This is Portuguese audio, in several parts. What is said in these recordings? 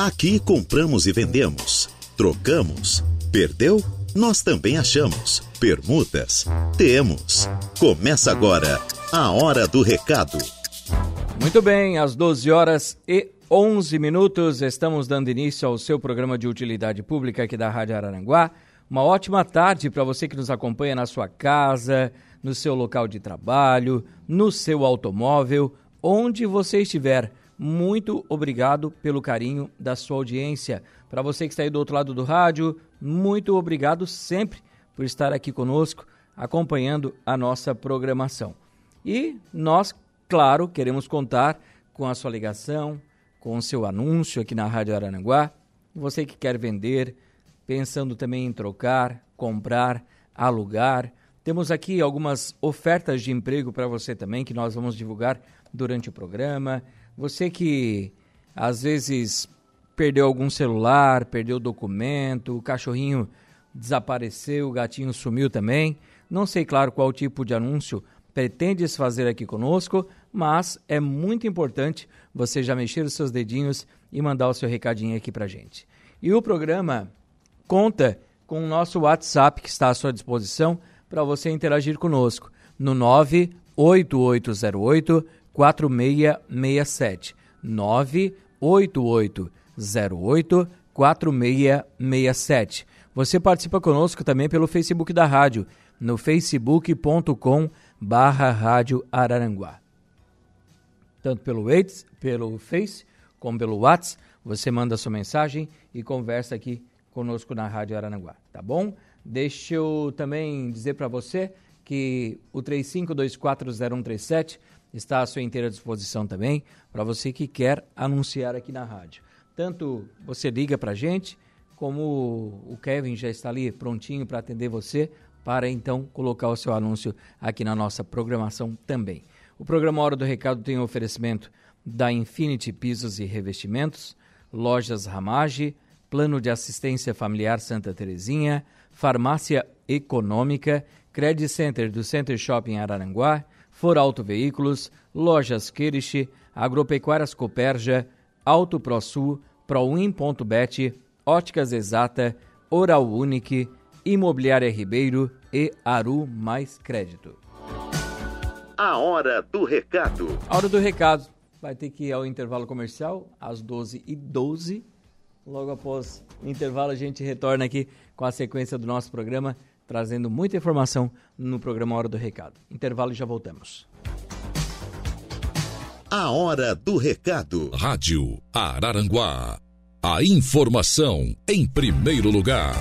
Aqui compramos e vendemos, trocamos, perdeu? Nós também achamos. Permutas? Temos. Começa agora a Hora do Recado. Muito bem, às 12 horas e 11 minutos, estamos dando início ao seu programa de utilidade pública aqui da Rádio Araranguá. Uma ótima tarde para você que nos acompanha na sua casa, no seu local de trabalho, no seu automóvel, onde você estiver. Muito obrigado pelo carinho da sua audiência. Para você que está aí do outro lado do rádio, muito obrigado sempre por estar aqui conosco, acompanhando a nossa programação. E nós, claro, queremos contar com a sua ligação, com o seu anúncio aqui na Rádio Arananguá. Você que quer vender, pensando também em trocar, comprar, alugar. Temos aqui algumas ofertas de emprego para você também que nós vamos divulgar durante o programa. Você que às vezes perdeu algum celular, perdeu documento, o cachorrinho desapareceu, o gatinho sumiu também. Não sei, claro, qual tipo de anúncio pretendes fazer aqui conosco, mas é muito importante você já mexer os seus dedinhos e mandar o seu recadinho aqui pra gente. E o programa conta com o nosso WhatsApp que está à sua disposição para você interagir conosco no 98808 4667. 98808 4667. Você participa conosco também pelo Facebook da rádio, no facebook.com barra rádio Araranguá. Tanto pelo, Waze, pelo Face como pelo WhatsApp, você manda sua mensagem e conversa aqui conosco na Rádio Araranguá, tá bom? Deixa eu também dizer para você que o 35240137 está à sua inteira disposição também para você que quer anunciar aqui na rádio. Tanto você liga para a gente, como o Kevin já está ali prontinho para atender você, para então colocar o seu anúncio aqui na nossa programação também. O programa Hora do Recado tem um oferecimento da Infinity Pisos e Revestimentos, Lojas Ramage, Plano de Assistência Familiar Santa Terezinha, Farmácia Econômica, Credit Center do Center Shopping Araranguá, For Auto Veículos, Lojas Kirish, Agropecuárias Coperja, Auto ProSul, Proin.bet, Óticas Exata, Oral Unique, Imobiliária Ribeiro e Aru Mais Crédito. A hora do recado. A hora do recado vai ter que ir ao intervalo comercial às 12h12. Logo após o intervalo, a gente retorna aqui com a sequência do nosso programa trazendo muita informação no programa Hora do Recado. Intervalo e já voltamos. A Hora do Recado. Rádio Araranguá. A informação em primeiro lugar.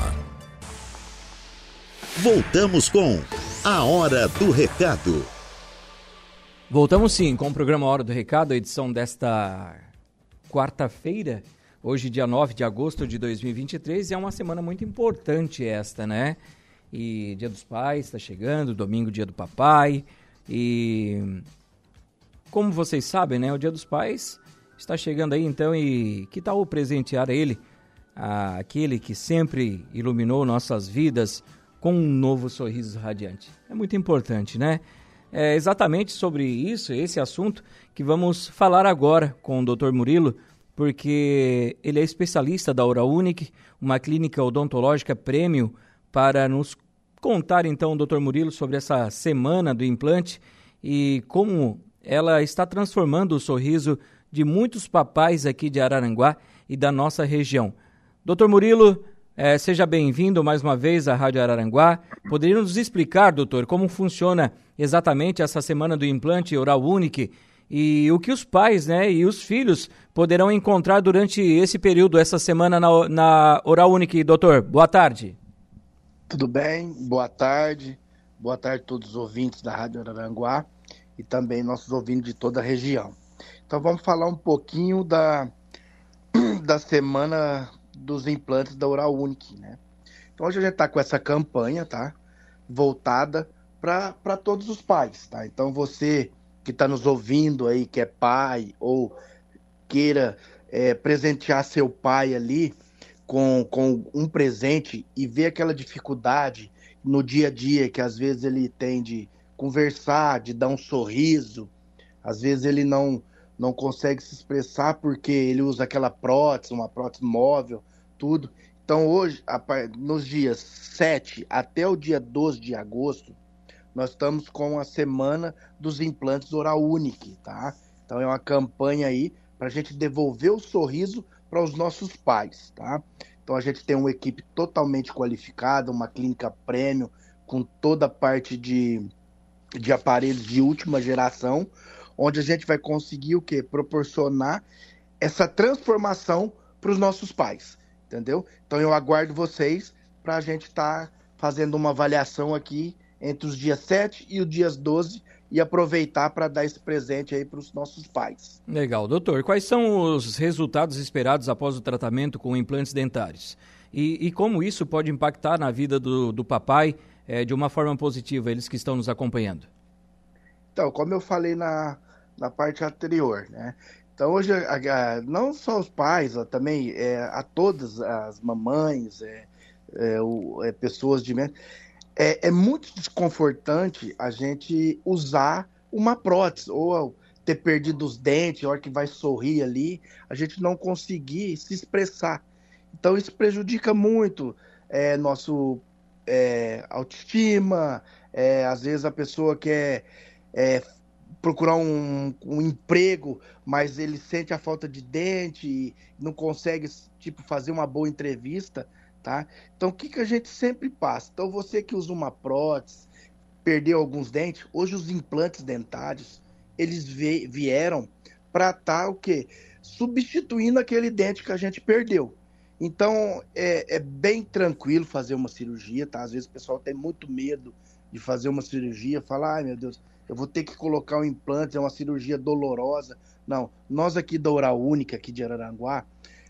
Voltamos com A Hora do Recado. Voltamos sim com o programa Hora do Recado, a edição desta quarta-feira, hoje, dia 9 de agosto de 2023, e é uma semana muito importante esta, né? E Dia dos Pais está chegando, domingo, Dia do Papai. E como vocês sabem, né, o Dia dos Pais está chegando aí, então, e que tal presentear ele, aquele que sempre iluminou nossas vidas com um novo sorriso radiante? É muito importante, né? É exatamente sobre isso, esse assunto, que vamos falar agora com o Dr. Murilo, porque ele é especialista da Oral Unique, uma clínica odontológica prêmio para nos contar então, doutor Murilo, sobre essa semana do implante e como ela está transformando o sorriso de muitos papais aqui de Araranguá e da nossa região. Doutor Murilo, eh, seja bem-vindo mais uma vez à Rádio Araranguá. Poderia nos explicar, doutor, como funciona exatamente essa semana do implante oral único e o que os pais né, e os filhos poderão encontrar durante esse período, essa semana na, na Oral Unique. Doutor, boa tarde. Tudo bem? Boa tarde. Boa tarde a todos os ouvintes da Rádio Araranguá e também nossos ouvintes de toda a região. Então vamos falar um pouquinho da, da semana dos implantes da Oral Unique, né? Então hoje a gente está com essa campanha, tá? Voltada para todos os pais, tá? Então você que está nos ouvindo aí, que é pai ou queira é, presentear seu pai ali, com, com um presente e ver aquela dificuldade no dia a dia que às vezes ele tem de conversar, de dar um sorriso, às vezes ele não não consegue se expressar porque ele usa aquela prótese, uma prótese móvel, tudo. Então, hoje, nos dias 7 até o dia 12 de agosto, nós estamos com a semana dos implantes Oral Unique, tá? Então, é uma campanha aí para a gente devolver o sorriso para os nossos pais, tá? Então, a gente tem uma equipe totalmente qualificada, uma clínica premium, com toda a parte de, de aparelhos de última geração, onde a gente vai conseguir o quê? Proporcionar essa transformação para os nossos pais, entendeu? Então eu aguardo vocês para a gente estar tá fazendo uma avaliação aqui entre os dias 7 e os dias 12 e aproveitar para dar esse presente aí para os nossos pais. Legal, doutor. Quais são os resultados esperados após o tratamento com implantes dentários? E, e como isso pode impactar na vida do, do papai é, de uma forma positiva, eles que estão nos acompanhando? Então, como eu falei na, na parte anterior, né? Então hoje, a, a, não só os pais, também é, a todas as mamães, é, o, é, pessoas de é, é muito desconfortante a gente usar uma prótese ou ter perdido os dentes, a hora que vai sorrir ali, a gente não conseguir se expressar. Então isso prejudica muito é, nosso é, autoestima, é, às vezes a pessoa quer é, procurar um, um, emprego, mas ele sente a falta de dente e não consegue tipo fazer uma boa entrevista, tá? Então o que, que a gente sempre passa? Então você que usa uma prótese, perdeu alguns dentes, hoje os implantes dentários eles vieram para estar tá, o quê? Substituindo aquele dente que a gente perdeu. Então é, é bem tranquilo fazer uma cirurgia, tá? Às vezes o pessoal tem muito medo de fazer uma cirurgia, falar, ai meu Deus, eu vou ter que colocar um implante, é uma cirurgia dolorosa. Não, nós aqui da Oral Única, aqui de Araranguá,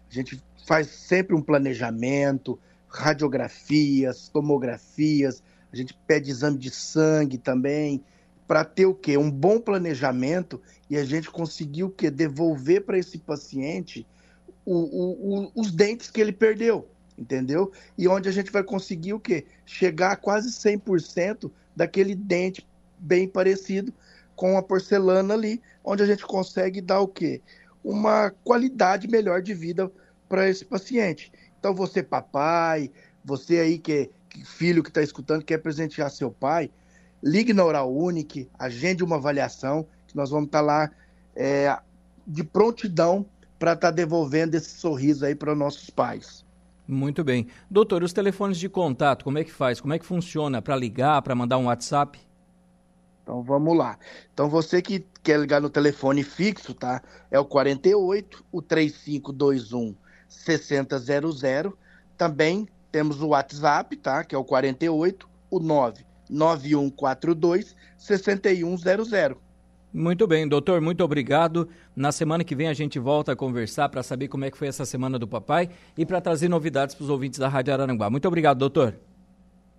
a gente faz sempre um planejamento, radiografias, tomografias, a gente pede exame de sangue também, para ter o quê? Um bom planejamento e a gente conseguir o quê? Devolver para esse paciente o, o, o, os dentes que ele perdeu, entendeu? E onde a gente vai conseguir o quê? Chegar a quase 100% daquele dente bem parecido com a porcelana ali, onde a gente consegue dar o quê? Uma qualidade melhor de vida para esse paciente. Então, você, papai, você aí que, que filho que está escutando, quer presentear seu pai, ligue na Oral Unique, agende uma avaliação, que nós vamos estar tá lá é, de prontidão para estar tá devolvendo esse sorriso aí para nossos pais. Muito bem. Doutor, os telefones de contato, como é que faz? Como é que funciona? Para ligar, para mandar um WhatsApp? Então vamos lá. Então você que quer ligar no telefone fixo, tá? É o 48 o 3521 6000. Também temos o WhatsApp, tá? Que é o 48 o 99142 6100. Muito bem, doutor, muito obrigado. Na semana que vem a gente volta a conversar para saber como é que foi essa semana do papai e para trazer novidades para os ouvintes da Rádio Araranguá. Muito obrigado, doutor.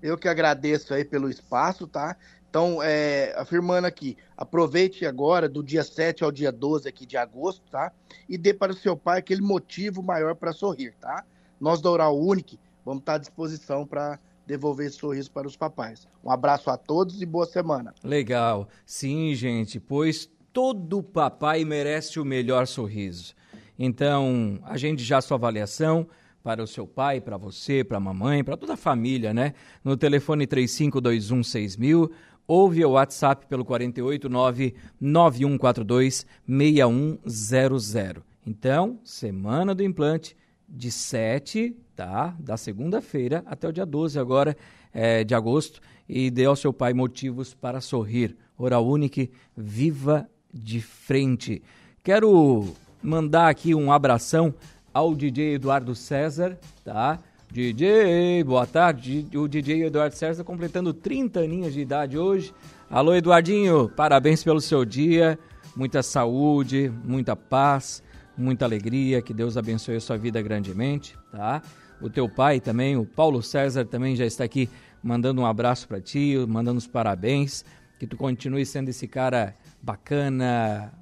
Eu que agradeço aí pelo espaço, tá? Então, é, afirmando aqui, aproveite agora do dia 7 ao dia 12 aqui de agosto, tá? E dê para o seu pai aquele motivo maior para sorrir, tá? Nós da Oral Unique vamos estar à disposição para devolver esse sorriso para os papais. Um abraço a todos e boa semana. Legal. Sim, gente, pois todo papai merece o melhor sorriso. Então, agende já sua avaliação para o seu pai, para você, para a mamãe, para toda a família, né? No telefone 35216000 ou via WhatsApp pelo 489 9142 6100. Então, semana do implante de 7, tá? Da segunda-feira até o dia 12 agora é, de agosto e dê ao seu pai motivos para sorrir. Oral Unique, viva de frente. Quero mandar aqui um abração ao DJ Eduardo César, tá? DJ, boa tarde. O DJ Eduardo César completando 30 aninhos de idade hoje. Alô, Eduardinho, parabéns pelo seu dia. Muita saúde, muita paz, muita alegria. Que Deus abençoe a sua vida grandemente, tá? O teu pai também, o Paulo César, também já está aqui mandando um abraço para ti, mandando os parabéns. Que tu continue sendo esse cara bacana,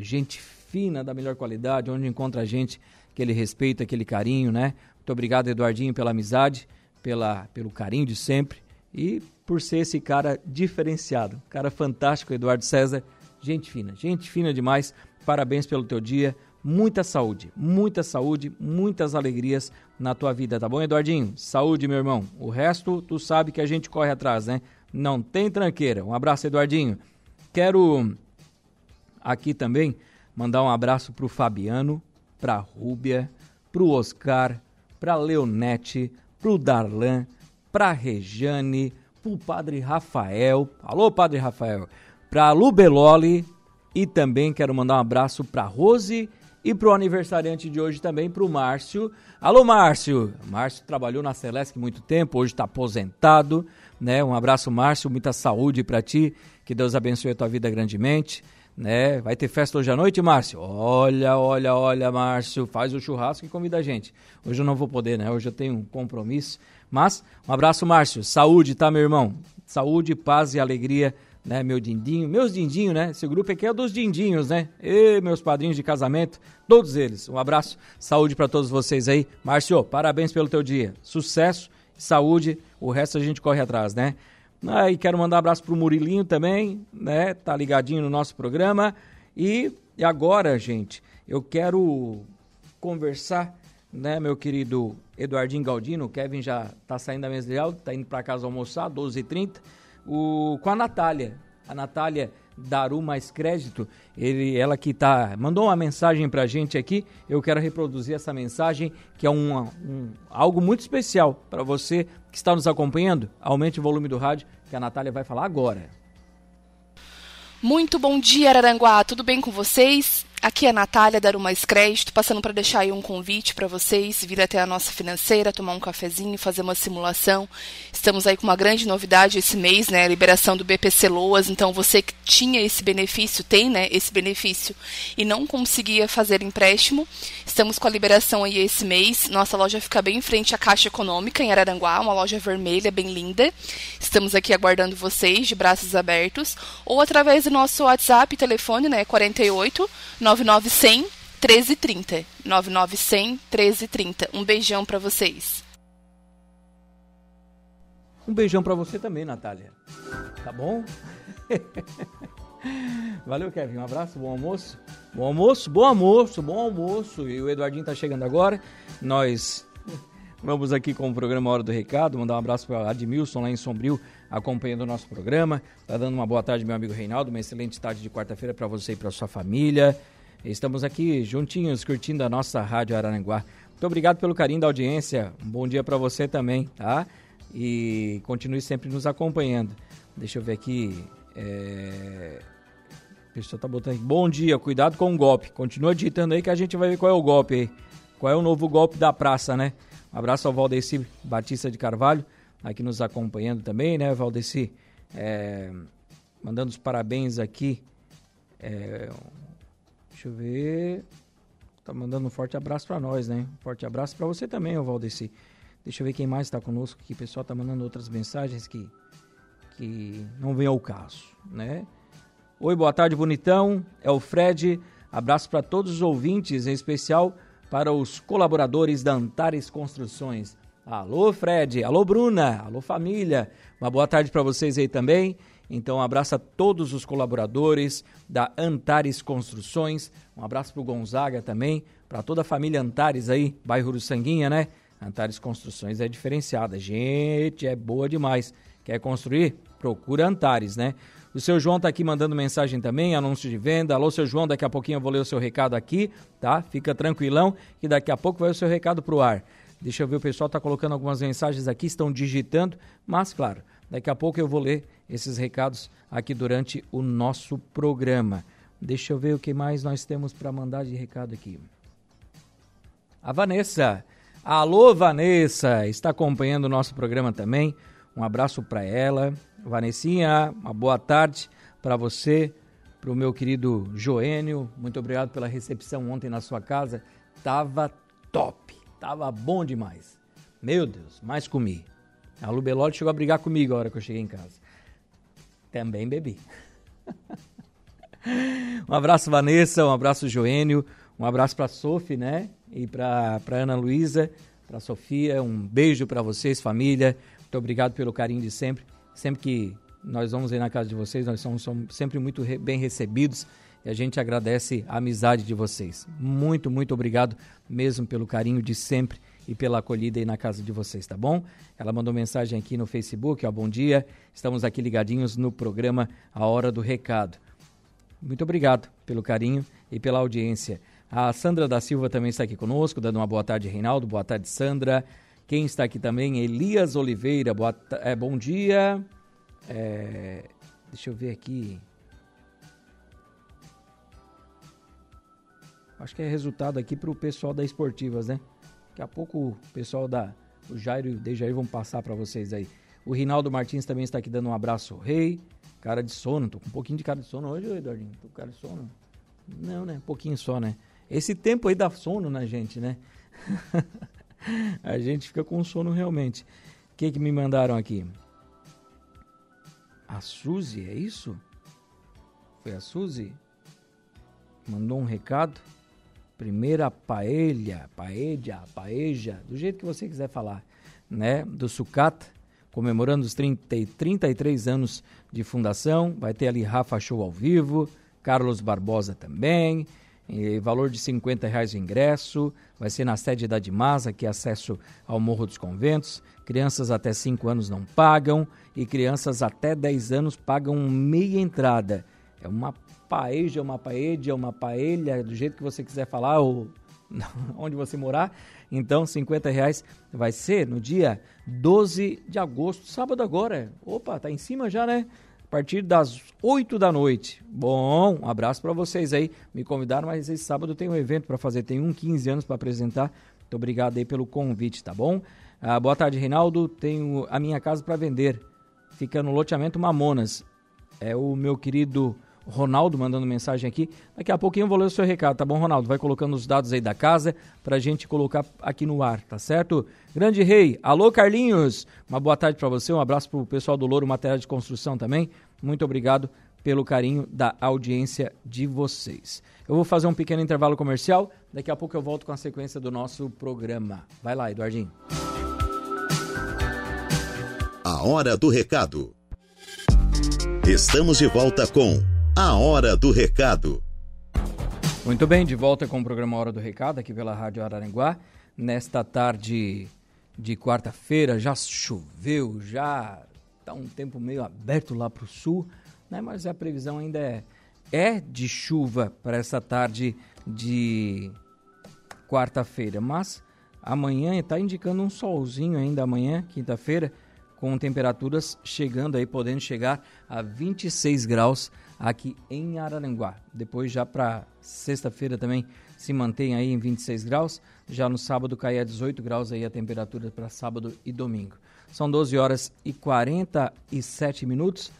gente fina, da melhor qualidade, onde encontra a gente aquele respeito, aquele carinho, né? Muito obrigado, Eduardinho, pela amizade, pela, pelo carinho de sempre e por ser esse cara diferenciado. Cara fantástico, Eduardo César. Gente fina, gente fina demais. parabéns pelo teu dia. Muita saúde, muita saúde, muitas alegrias na tua vida, tá bom, Eduardinho? Saúde, meu irmão. O resto, tu sabe que a gente corre atrás, né? Não tem tranqueira. Um abraço, Eduardinho. Quero aqui também mandar um abraço pro Fabiano, pra Rúbia, pro Oscar, pra Leonete, pro Darlan, pra Rejane, pro Padre Rafael. Alô, Padre Rafael. Pra Lubeloli e também quero mandar um abraço pra Rose e pro aniversariante de hoje também, pro Márcio. Alô, Márcio! Márcio trabalhou na Celeste muito tempo, hoje está aposentado, né? Um abraço, Márcio, muita saúde para ti, que Deus abençoe a tua vida grandemente, né? Vai ter festa hoje à noite, Márcio? Olha, olha, olha, Márcio, faz o churrasco e convida a gente. Hoje eu não vou poder, né? Hoje eu tenho um compromisso, mas um abraço, Márcio. Saúde, tá, meu irmão? Saúde, paz e alegria né, meu dindinho, meus dindinhos, né? Esse grupo aqui é dos dindinhos, né? E meus padrinhos de casamento, todos eles. Um abraço, saúde para todos vocês aí. Márcio, parabéns pelo teu dia. Sucesso, saúde, o resto a gente corre atrás, né? Ah, quero mandar um abraço pro Murilinho também, né? Tá ligadinho no nosso programa. E, e agora, gente, eu quero conversar, né, meu querido Eduardinho Galdino, o Kevin já tá saindo da mesa de aula, tá indo para casa almoçar, 12h30 o, com a Natália. A Natália Daru Mais Crédito, ele, ela que tá, mandou uma mensagem pra gente aqui, eu quero reproduzir essa mensagem, que é um, um algo muito especial para você que está nos acompanhando. Aumente o volume do rádio, que a Natália vai falar agora. Muito bom dia, Araranguá. Tudo bem com vocês? Aqui é a Natália dar Mais Crédito, passando para deixar aí um convite para vocês vir até a nossa financeira, tomar um cafezinho, fazer uma simulação. Estamos aí com uma grande novidade esse mês, né? A liberação do BPC Loas. Então, você que tinha esse benefício, tem, né? Esse benefício e não conseguia fazer empréstimo, estamos com a liberação aí esse mês. Nossa loja fica bem em frente à Caixa Econômica, em Araranguá, uma loja vermelha, bem linda. Estamos aqui aguardando vocês de braços abertos ou através do nosso WhatsApp, telefone, né? 48 99100 1330. 99100 1330. Um beijão para vocês. Um beijão para você também, Natália. Tá bom? Valeu, Kevin. Um abraço, bom almoço. Bom almoço, bom almoço, bom almoço. E o Eduardinho tá chegando agora. Nós vamos aqui com o programa Hora do Recado. Mandar um abraço para Admilson lá em Sombrio, acompanhando o nosso programa. Tá dando uma boa tarde, meu amigo Reinaldo. Uma excelente tarde de quarta-feira para você e para sua família. Estamos aqui juntinhos curtindo a nossa Rádio Araranguá. Muito obrigado pelo carinho da audiência. Um bom dia para você também, tá? E continue sempre nos acompanhando. Deixa eu ver aqui. É... A pessoa tá botando aqui. Bom dia, cuidado com o golpe. Continua digitando aí que a gente vai ver qual é o golpe aí. Qual é o novo golpe da praça, né? Um abraço ao Valdeci Batista de Carvalho, aqui nos acompanhando também, né, Valdeci? É... Mandando os parabéns aqui. É... Deixa eu ver. Tá mandando um forte abraço para nós, né? Um forte abraço para você também, ô Valdeci. Deixa eu ver quem mais está conosco aqui. O pessoal tá mandando outras mensagens que, que não vem ao caso, né? Oi, boa tarde, bonitão. É o Fred. Abraço para todos os ouvintes, em especial para os colaboradores da Antares Construções. Alô, Fred. Alô, Bruna. Alô, família. Uma boa tarde para vocês aí também. Então, um abraço a todos os colaboradores da Antares Construções. Um abraço para o Gonzaga também, para toda a família Antares aí, bairro do Sanguinha, né? Antares Construções é diferenciada. Gente, é boa demais. Quer construir? Procura Antares, né? O seu João tá aqui mandando mensagem também, anúncio de venda. Alô, seu João, daqui a pouquinho eu vou ler o seu recado aqui, tá? Fica tranquilão que daqui a pouco vai o seu recado pro ar. Deixa eu ver, o pessoal tá colocando algumas mensagens aqui, estão digitando, mas claro, daqui a pouco eu vou ler esses recados aqui durante o nosso programa. Deixa eu ver o que mais nós temos para mandar de recado aqui. A Vanessa. Alô, Vanessa, está acompanhando o nosso programa também. Um abraço para ela. Vanessinha, uma boa tarde para você, para o meu querido Joênio. Muito obrigado pela recepção ontem na sua casa. Tava top, tava bom demais. Meu Deus, mais comi. A Lu Belotti chegou a brigar comigo a hora que eu cheguei em casa. Também bebi. um abraço, Vanessa. Um abraço, Joênio. Um abraço para Sophie, né? E para Ana Luísa, para Sofia. Um beijo para vocês, família. Muito obrigado pelo carinho de sempre. Sempre que nós vamos aí na casa de vocês, nós somos, somos sempre muito re bem recebidos. e a gente agradece a amizade de vocês. Muito, muito obrigado mesmo pelo carinho de sempre e pela acolhida aí na casa de vocês, tá bom? Ela mandou mensagem aqui no Facebook, ó, bom dia, estamos aqui ligadinhos no programa A Hora do Recado. Muito obrigado pelo carinho e pela audiência. A Sandra da Silva também está aqui conosco, dando uma boa tarde, Reinaldo. Boa tarde, Sandra. Quem está aqui também? Elias Oliveira. Boa, é, bom dia. É, deixa eu ver aqui. Acho que é resultado aqui para o pessoal da Esportivas, né? Daqui a pouco o pessoal da o Jairo e o Dejair vão passar para vocês aí. O Rinaldo Martins também está aqui dando um abraço rei. Cara de sono, tô com um pouquinho de cara de sono hoje, Eduardinho. Tô com cara de sono. Não, né? Um pouquinho só, né? Esse tempo aí dá sono na gente, né? a gente fica com sono realmente. O que que me mandaram aqui? A Suzy, é isso? Foi a Suzy? Mandou um recado? Primeira paella, paella, paeja, do jeito que você quiser falar, né? Do sucata, comemorando os 30, 33 anos de fundação. Vai ter ali Rafa Show ao vivo, Carlos Barbosa também. valor de 50 reais o ingresso. Vai ser na sede da Dimasa, que é acesso ao Morro dos Conventos. Crianças até 5 anos não pagam e crianças até 10 anos pagam meia entrada. É uma paeja, uma paedia, uma paelha, do jeito que você quiser falar, ou onde você morar. Então, 50 reais vai ser no dia 12 de agosto, sábado agora. Opa, tá em cima já, né? A partir das 8 da noite. Bom, um abraço para vocês aí. Me convidaram, mas esse sábado tem um evento para fazer. Tem um 15 anos para apresentar. Muito obrigado aí pelo convite, tá bom? Ah, boa tarde, Reinaldo. Tenho a minha casa para vender. Fica no loteamento Mamonas. É o meu querido Ronaldo mandando mensagem aqui. Daqui a pouquinho eu vou ler o seu recado, tá bom, Ronaldo? Vai colocando os dados aí da casa pra gente colocar aqui no ar, tá certo? Grande Rei, alô Carlinhos, uma boa tarde para você, um abraço pro pessoal do Louro Material de Construção também. Muito obrigado pelo carinho da audiência de vocês. Eu vou fazer um pequeno intervalo comercial, daqui a pouco eu volto com a sequência do nosso programa. Vai lá, Eduardinho. A hora do recado. Estamos de volta com a Hora do Recado. Muito bem, de volta com o programa Hora do Recado, aqui pela Rádio Araranguá. Nesta tarde de quarta-feira, já choveu, já está um tempo meio aberto lá para o sul, né? mas a previsão ainda é, é de chuva para essa tarde de quarta-feira. Mas amanhã está indicando um solzinho ainda amanhã, quinta-feira, com temperaturas chegando aí, podendo chegar a 26 graus aqui em Araranguá. Depois já para sexta-feira também se mantém aí em 26 graus. Já no sábado cai a 18 graus aí a temperatura para sábado e domingo. São 12 horas e 47 minutos.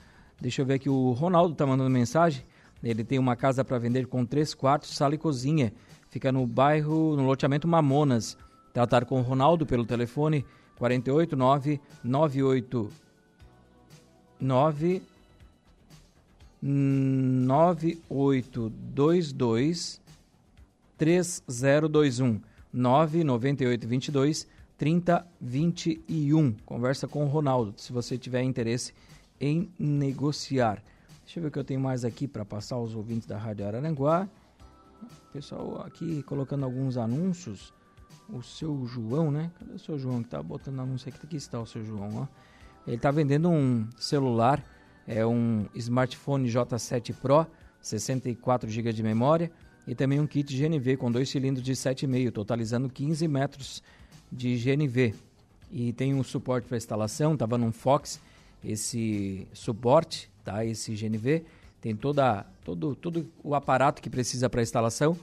Deixa eu ver aqui, o Ronaldo está mandando mensagem. Ele tem uma casa para vender com três quartos, sala e cozinha. Fica no bairro, no loteamento Mamonas. Tratar com o Ronaldo pelo telefone 489 98 9 9822 3021 99822 3021. Conversa com o Ronaldo, se você tiver interesse em negociar. Deixa eu ver o que eu tenho mais aqui para passar aos ouvintes da Rádio Araranguá. Pessoal aqui colocando alguns anúncios. O seu João, né? Cadê o seu João que tá botando anúncio aqui? Aqui está o seu João, ó. Ele tá vendendo um celular é um smartphone J7 Pro, 64 GB de memória e também um kit GNV com dois cilindros de 7,5, totalizando 15 metros de GNV. E tem um suporte para instalação, estava num Fox esse suporte, tá? Esse GNV tem toda, todo, todo o aparato que precisa para instalação.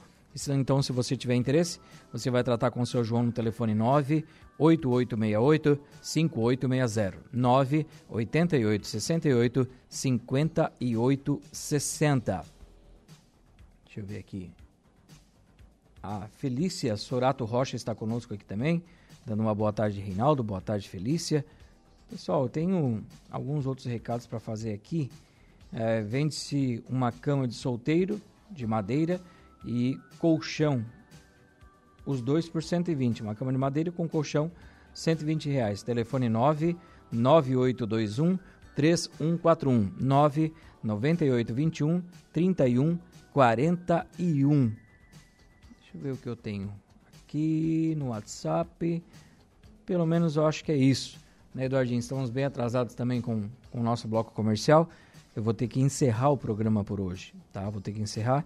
Então, se você tiver interesse, você vai tratar com o seu João no telefone 9 8868 5860 988 68 58 60. Deixa eu ver aqui. A Felícia Sorato Rocha está conosco aqui também, dando uma boa tarde, Reinaldo. Boa tarde, Felícia. Pessoal, eu tenho alguns outros recados para fazer aqui. É, Vende-se uma cama de solteiro de madeira e colchão os dois por 120. Uma cama de madeira com colchão, 120 reais. Telefone 9 9821 3141 9 9821 31 41. Deixa eu ver o que eu tenho aqui no WhatsApp. Pelo menos eu acho que é isso. Né, Eduardinho? Estamos bem atrasados também com, com o nosso bloco comercial. Eu vou ter que encerrar o programa por hoje, tá? Vou ter que encerrar.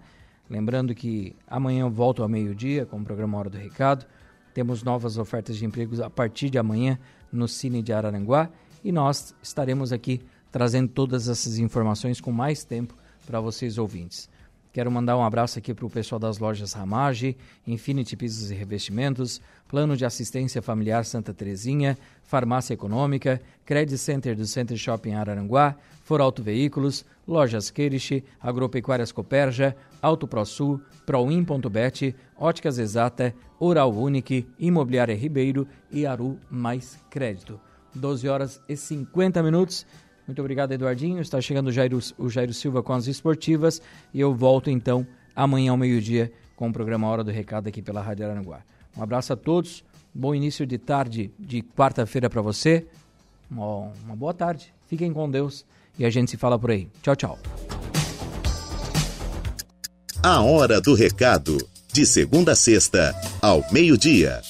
Lembrando que amanhã eu volto ao meio-dia com o programa Hora do Recado. Temos novas ofertas de empregos a partir de amanhã no Cine de Araranguá e nós estaremos aqui trazendo todas essas informações com mais tempo para vocês ouvintes. Quero mandar um abraço aqui para o pessoal das lojas Ramage, Infinity Pisos e Revestimentos, Plano de Assistência Familiar Santa Terezinha, Farmácia Econômica, Credit Center do Center Shopping Araranguá, For Auto Veículos, Lojas Queirish, Agropecuárias Coperja, Auto ProSul, Proin.bet, Óticas Exata, Oral Unique, Imobiliária Ribeiro e Aru Mais Crédito. 12 horas e 50 minutos. Muito obrigado, Eduardinho. Está chegando o Jairo, o Jairo Silva com as esportivas e eu volto então amanhã ao meio-dia com o programa Hora do Recado aqui pela Rádio Aranguá. Um abraço a todos, bom início de tarde de quarta-feira para você. Uma, uma boa tarde, fiquem com Deus e a gente se fala por aí. Tchau, tchau. A Hora do Recado, de segunda a sexta, ao meio-dia.